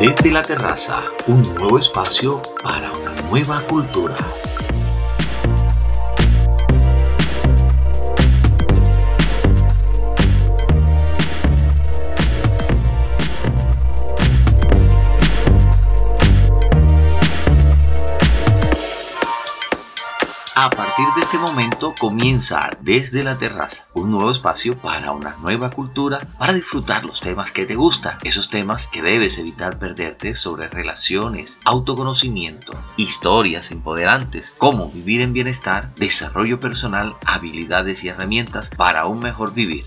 Desde la terraza, un nuevo espacio para una nueva cultura. Partir de este momento comienza desde la terraza un nuevo espacio para una nueva cultura, para disfrutar los temas que te gustan, esos temas que debes evitar perderte sobre relaciones, autoconocimiento, historias empoderantes, cómo vivir en bienestar, desarrollo personal, habilidades y herramientas para un mejor vivir.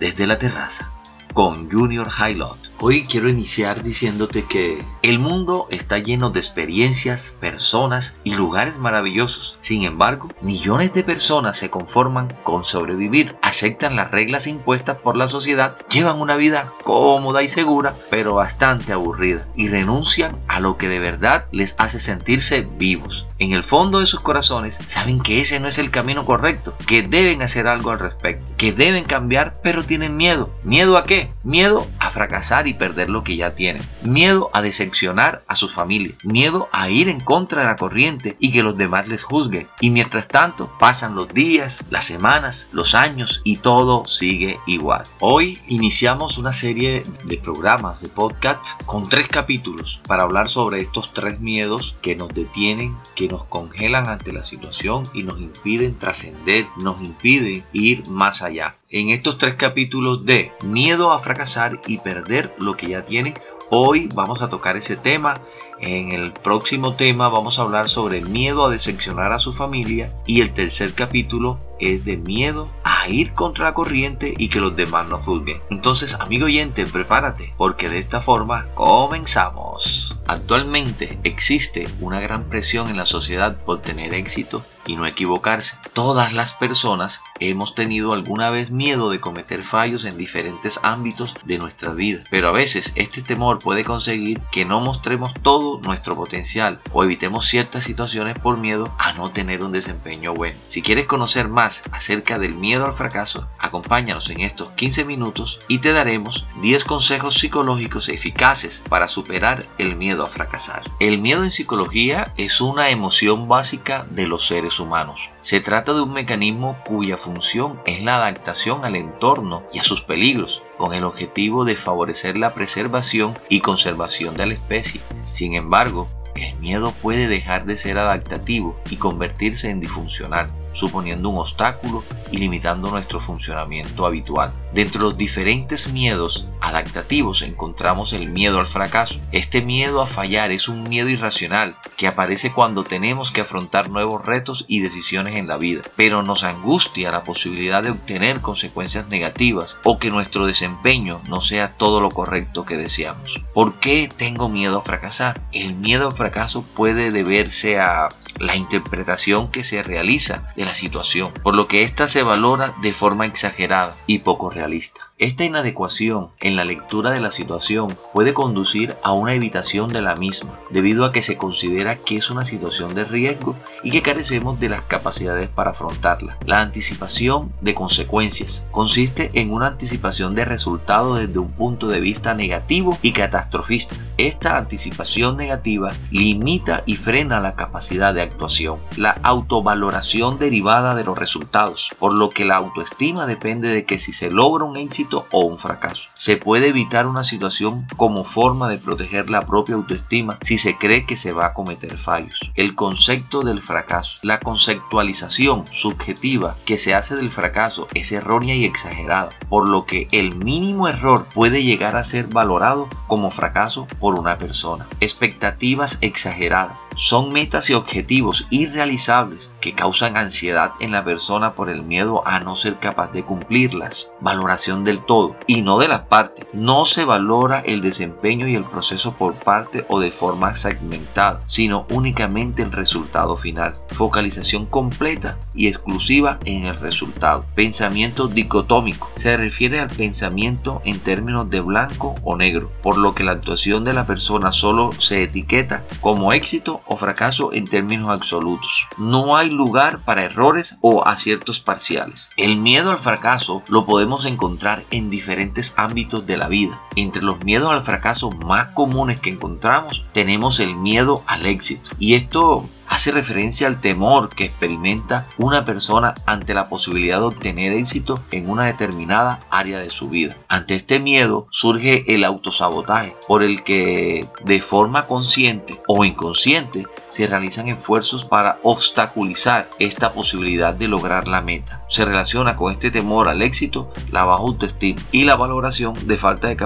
Desde la terraza con Junior Highlight. Hoy quiero iniciar diciéndote que el mundo está lleno de experiencias, personas y lugares maravillosos. Sin embargo, millones de personas se conforman con sobrevivir, aceptan las reglas impuestas por la sociedad, llevan una vida cómoda y segura, pero bastante aburrida, y renuncian a lo que de verdad les hace sentirse vivos. En el fondo de sus corazones saben que ese no es el camino correcto, que deben hacer algo al respecto, que deben cambiar, pero tienen miedo. ¿Miedo a qué? Miedo a fracasar y perder lo que ya tienen. Miedo a decepcionar a su familia. Miedo a ir en contra de la corriente y que los demás les juzguen. Y mientras tanto pasan los días, las semanas, los años y todo sigue igual. Hoy iniciamos una serie de programas de podcast con tres capítulos para hablar sobre estos tres miedos que nos detienen, que nos congelan ante la situación y nos impiden trascender, nos impiden ir más allá en estos tres capítulos de miedo a fracasar y perder lo que ya tiene. Hoy vamos a tocar ese tema. En el próximo tema vamos a hablar sobre miedo a decepcionar a su familia. Y el tercer capítulo es de miedo a ir contra la corriente y que los demás nos juzguen. Entonces, amigo oyente, prepárate, porque de esta forma comenzamos. Actualmente existe una gran presión en la sociedad por tener éxito y no equivocarse. Todas las personas hemos tenido alguna vez miedo de cometer fallos en diferentes ámbitos de nuestra vida, pero a veces este temor puede conseguir que no mostremos todo nuestro potencial o evitemos ciertas situaciones por miedo a no tener un desempeño bueno. Si quieres conocer más acerca del miedo al fracaso, acompáñanos en estos 15 minutos y te daremos 10 consejos psicológicos eficaces para superar el miedo a fracasar. El miedo en psicología es una emoción básica de los seres humanos. Se trata de un mecanismo cuya función es la adaptación al entorno y a sus peligros, con el objetivo de favorecer la preservación y conservación de la especie. Sin embargo, el miedo puede dejar de ser adaptativo y convertirse en disfuncional suponiendo un obstáculo y limitando nuestro funcionamiento habitual. Dentro de los diferentes miedos adaptativos encontramos el miedo al fracaso. Este miedo a fallar es un miedo irracional que aparece cuando tenemos que afrontar nuevos retos y decisiones en la vida, pero nos angustia la posibilidad de obtener consecuencias negativas o que nuestro desempeño no sea todo lo correcto que deseamos. ¿Por qué tengo miedo a fracasar? El miedo al fracaso puede deberse a la interpretación que se realiza de la situación, por lo que ésta se valora de forma exagerada y poco realista. Esta inadecuación en la lectura de la situación puede conducir a una evitación de la misma, debido a que se considera que es una situación de riesgo y que carecemos de las capacidades para afrontarla. La anticipación de consecuencias consiste en una anticipación de resultados desde un punto de vista negativo y catastrofista. Esta anticipación negativa limita y frena la capacidad de actuación, la autovaloración derivada de los resultados, por lo que la autoestima depende de que si se logra un éxito o un fracaso. Se puede evitar una situación como forma de proteger la propia autoestima si se cree que se va a cometer fallos. El concepto del fracaso, la conceptualización subjetiva que se hace del fracaso es errónea y exagerada, por lo que el mínimo error puede llegar a ser valorado como fracaso por una persona. Expectativas exageradas son metas y objetivos irrealizables que causan ansiedad en la persona por el miedo a no ser capaz de cumplirlas. Valoración del todo y no de las partes. No se valora el desempeño y el proceso por parte o de forma segmentada, sino únicamente el resultado final. Focalización completa y exclusiva en el resultado. Pensamiento dicotómico. Se refiere al pensamiento en términos de blanco o negro, por lo que la actuación de la persona solo se etiqueta como éxito o fracaso en términos absolutos. No hay lugar para errores o aciertos parciales. El miedo al fracaso lo podemos encontrar en diferentes ámbitos de la vida. Entre los miedos al fracaso más comunes que encontramos tenemos el miedo al éxito. Y esto hace referencia al temor que experimenta una persona ante la posibilidad de obtener éxito en una determinada área de su vida. Ante este miedo surge el autosabotaje, por el que de forma consciente o inconsciente se realizan esfuerzos para obstaculizar esta posibilidad de lograr la meta. Se relaciona con este temor al éxito la baja autoestima y la valoración de falta de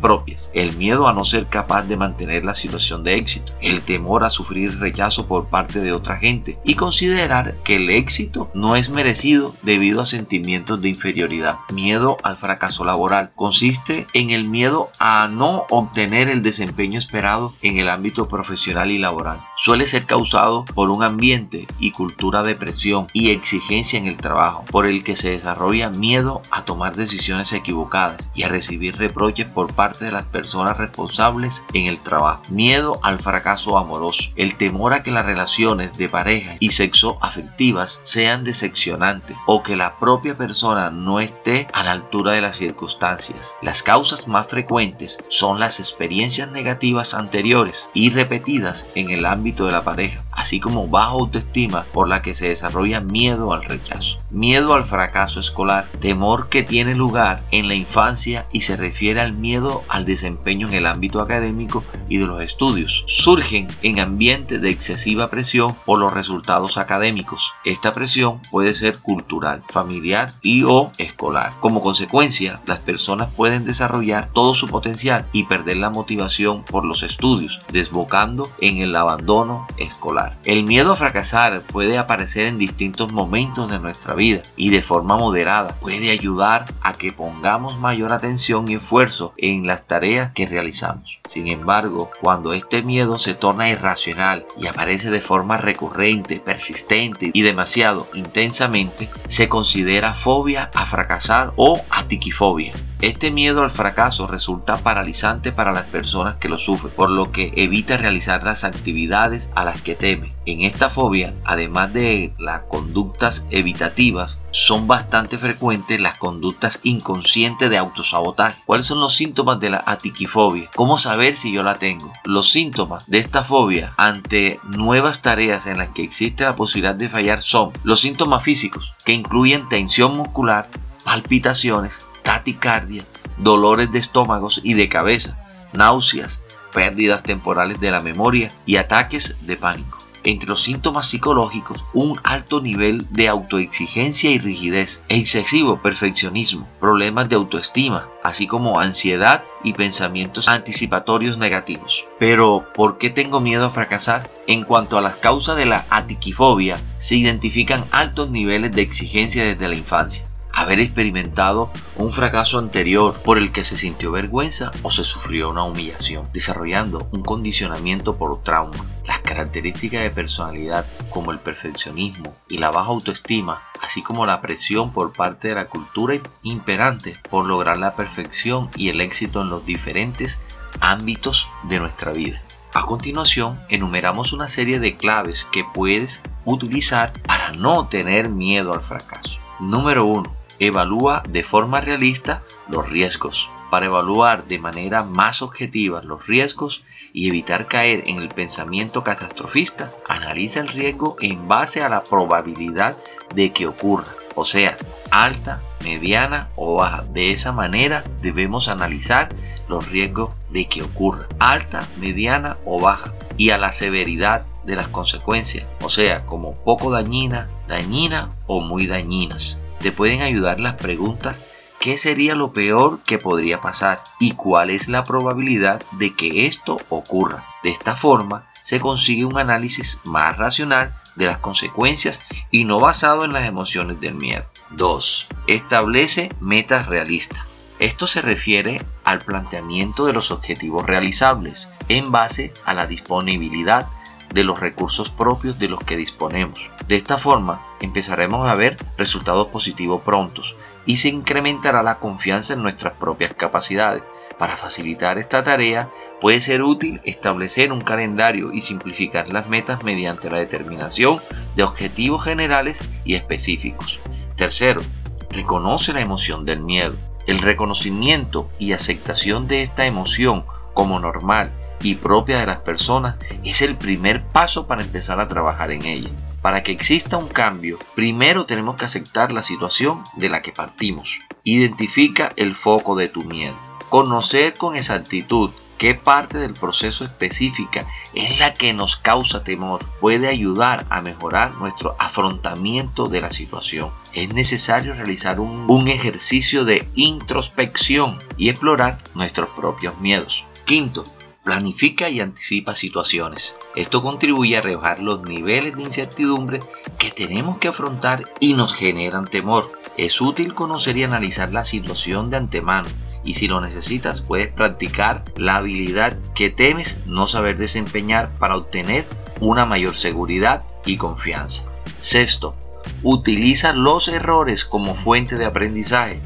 propias, el miedo a no ser capaz de mantener la situación de éxito, el temor a sufrir rechazo por parte de otra gente y considerar que el éxito no es merecido debido a sentimientos de inferioridad. Miedo al fracaso laboral consiste en el miedo a no obtener el desempeño esperado en el ámbito profesional y laboral. Suele ser causado por un ambiente y cultura de presión y exigencia en el trabajo, por el que se desarrolla miedo a tomar decisiones equivocadas y a recibir reproches por parte de las personas responsables en el trabajo. Miedo al fracaso amoroso, el temor a que la relación relaciones de pareja y sexo afectivas sean decepcionantes o que la propia persona no esté a la altura de las circunstancias. Las causas más frecuentes son las experiencias negativas anteriores y repetidas en el ámbito de la pareja, así como baja autoestima por la que se desarrolla miedo al rechazo, miedo al fracaso escolar, temor que tiene lugar en la infancia y se refiere al miedo al desempeño en el ámbito académico y de los estudios. Surgen en ambientes de excesiva presión por los resultados académicos. Esta presión puede ser cultural, familiar y o escolar. Como consecuencia, las personas pueden desarrollar todo su potencial y perder la motivación por los estudios, desbocando en el abandono escolar. El miedo a fracasar puede aparecer en distintos momentos de nuestra vida y de forma moderada puede ayudar a que pongamos mayor atención y esfuerzo en las tareas que realizamos. Sin embargo, cuando este miedo se torna irracional y aparece de forma recurrente, persistente y demasiado intensamente, se considera fobia a fracasar o atiquifobia. Este miedo al fracaso resulta paralizante para las personas que lo sufren, por lo que evita realizar las actividades a las que teme. En esta fobia, además de las conductas evitativas, son bastante frecuentes las conductas inconscientes de autosabotaje. ¿Cuáles son los síntomas de la atiquifobia? ¿Cómo saber si yo la tengo? Los síntomas de esta fobia ante nuevas tareas en las que existe la posibilidad de fallar son los síntomas físicos, que incluyen tensión muscular, palpitaciones, taticardia, dolores de estómagos y de cabeza, náuseas, pérdidas temporales de la memoria y ataques de pánico. Entre los síntomas psicológicos, un alto nivel de autoexigencia y rigidez, excesivo perfeccionismo, problemas de autoestima, así como ansiedad y pensamientos anticipatorios negativos. Pero, ¿por qué tengo miedo a fracasar? En cuanto a las causas de la atiquifobia, se identifican altos niveles de exigencia desde la infancia haber experimentado un fracaso anterior por el que se sintió vergüenza o se sufrió una humillación, desarrollando un condicionamiento por trauma. Las características de personalidad como el perfeccionismo y la baja autoestima, así como la presión por parte de la cultura imperante por lograr la perfección y el éxito en los diferentes ámbitos de nuestra vida. A continuación, enumeramos una serie de claves que puedes utilizar para no tener miedo al fracaso. Número 1 evalúa de forma realista los riesgos. Para evaluar de manera más objetiva los riesgos y evitar caer en el pensamiento catastrofista, analiza el riesgo en base a la probabilidad de que ocurra, o sea, alta, mediana o baja. De esa manera debemos analizar los riesgos de que ocurra, alta, mediana o baja, y a la severidad de las consecuencias, o sea, como poco dañina, dañina o muy dañinas te pueden ayudar las preguntas ¿qué sería lo peor que podría pasar? ¿Y cuál es la probabilidad de que esto ocurra? De esta forma se consigue un análisis más racional de las consecuencias y no basado en las emociones del miedo. 2. Establece metas realistas. Esto se refiere al planteamiento de los objetivos realizables en base a la disponibilidad de los recursos propios de los que disponemos. De esta forma, empezaremos a ver resultados positivos prontos y se incrementará la confianza en nuestras propias capacidades. Para facilitar esta tarea, puede ser útil establecer un calendario y simplificar las metas mediante la determinación de objetivos generales y específicos. Tercero, reconoce la emoción del miedo. El reconocimiento y aceptación de esta emoción como normal y propia de las personas es el primer paso para empezar a trabajar en ella. Para que exista un cambio, primero tenemos que aceptar la situación de la que partimos. Identifica el foco de tu miedo. Conocer con exactitud qué parte del proceso específica es la que nos causa temor puede ayudar a mejorar nuestro afrontamiento de la situación. Es necesario realizar un, un ejercicio de introspección y explorar nuestros propios miedos. Quinto, planifica y anticipa situaciones. Esto contribuye a rebajar los niveles de incertidumbre que tenemos que afrontar y nos generan temor. Es útil conocer y analizar la situación de antemano y si lo necesitas puedes practicar la habilidad que temes no saber desempeñar para obtener una mayor seguridad y confianza. Sexto, utiliza los errores como fuente de aprendizaje.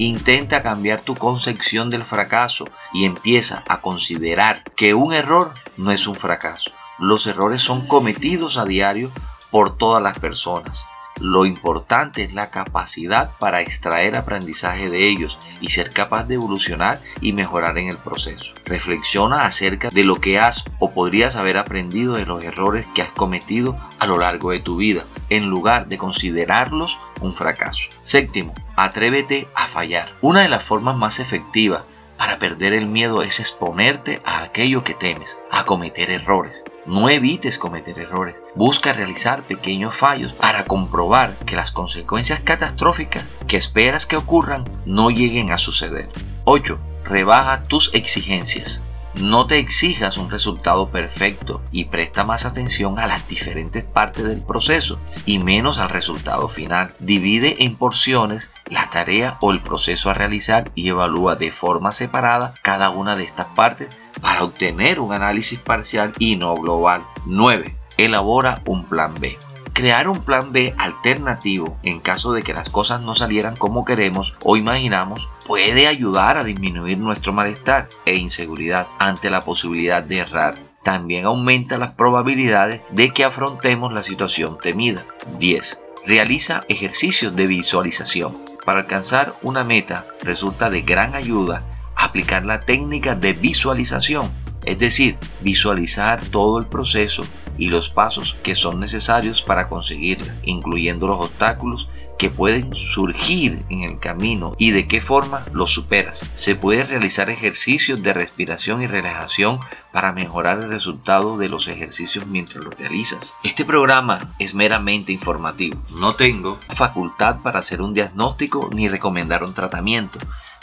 Intenta cambiar tu concepción del fracaso y empieza a considerar que un error no es un fracaso. Los errores son cometidos a diario por todas las personas. Lo importante es la capacidad para extraer aprendizaje de ellos y ser capaz de evolucionar y mejorar en el proceso. Reflexiona acerca de lo que has o podrías haber aprendido de los errores que has cometido a lo largo de tu vida, en lugar de considerarlos un fracaso. Séptimo, atrévete a fallar. Una de las formas más efectivas para perder el miedo es exponerte a aquello que temes, a cometer errores. No evites cometer errores. Busca realizar pequeños fallos para comprobar que las consecuencias catastróficas que esperas que ocurran no lleguen a suceder. 8. Rebaja tus exigencias. No te exijas un resultado perfecto y presta más atención a las diferentes partes del proceso y menos al resultado final. Divide en porciones la tarea o el proceso a realizar y evalúa de forma separada cada una de estas partes para obtener un análisis parcial y no global. 9. Elabora un plan B. Crear un plan B alternativo en caso de que las cosas no salieran como queremos o imaginamos puede ayudar a disminuir nuestro malestar e inseguridad ante la posibilidad de errar. También aumenta las probabilidades de que afrontemos la situación temida. 10. Realiza ejercicios de visualización. Para alcanzar una meta resulta de gran ayuda aplicar la técnica de visualización es decir, visualizar todo el proceso y los pasos que son necesarios para conseguirla, incluyendo los obstáculos que pueden surgir en el camino y de qué forma los superas. Se puede realizar ejercicios de respiración y relajación para mejorar el resultado de los ejercicios mientras los realizas. Este programa es meramente informativo. No tengo facultad para hacer un diagnóstico ni recomendar un tratamiento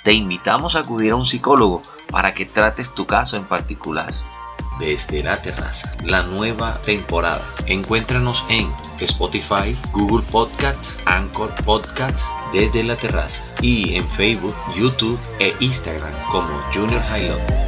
te invitamos a acudir a un psicólogo para que trates tu caso en particular. Desde la terraza, la nueva temporada. Encuéntranos en Spotify, Google Podcasts, Anchor Podcasts, desde la terraza y en Facebook, YouTube e Instagram como Junior Highland.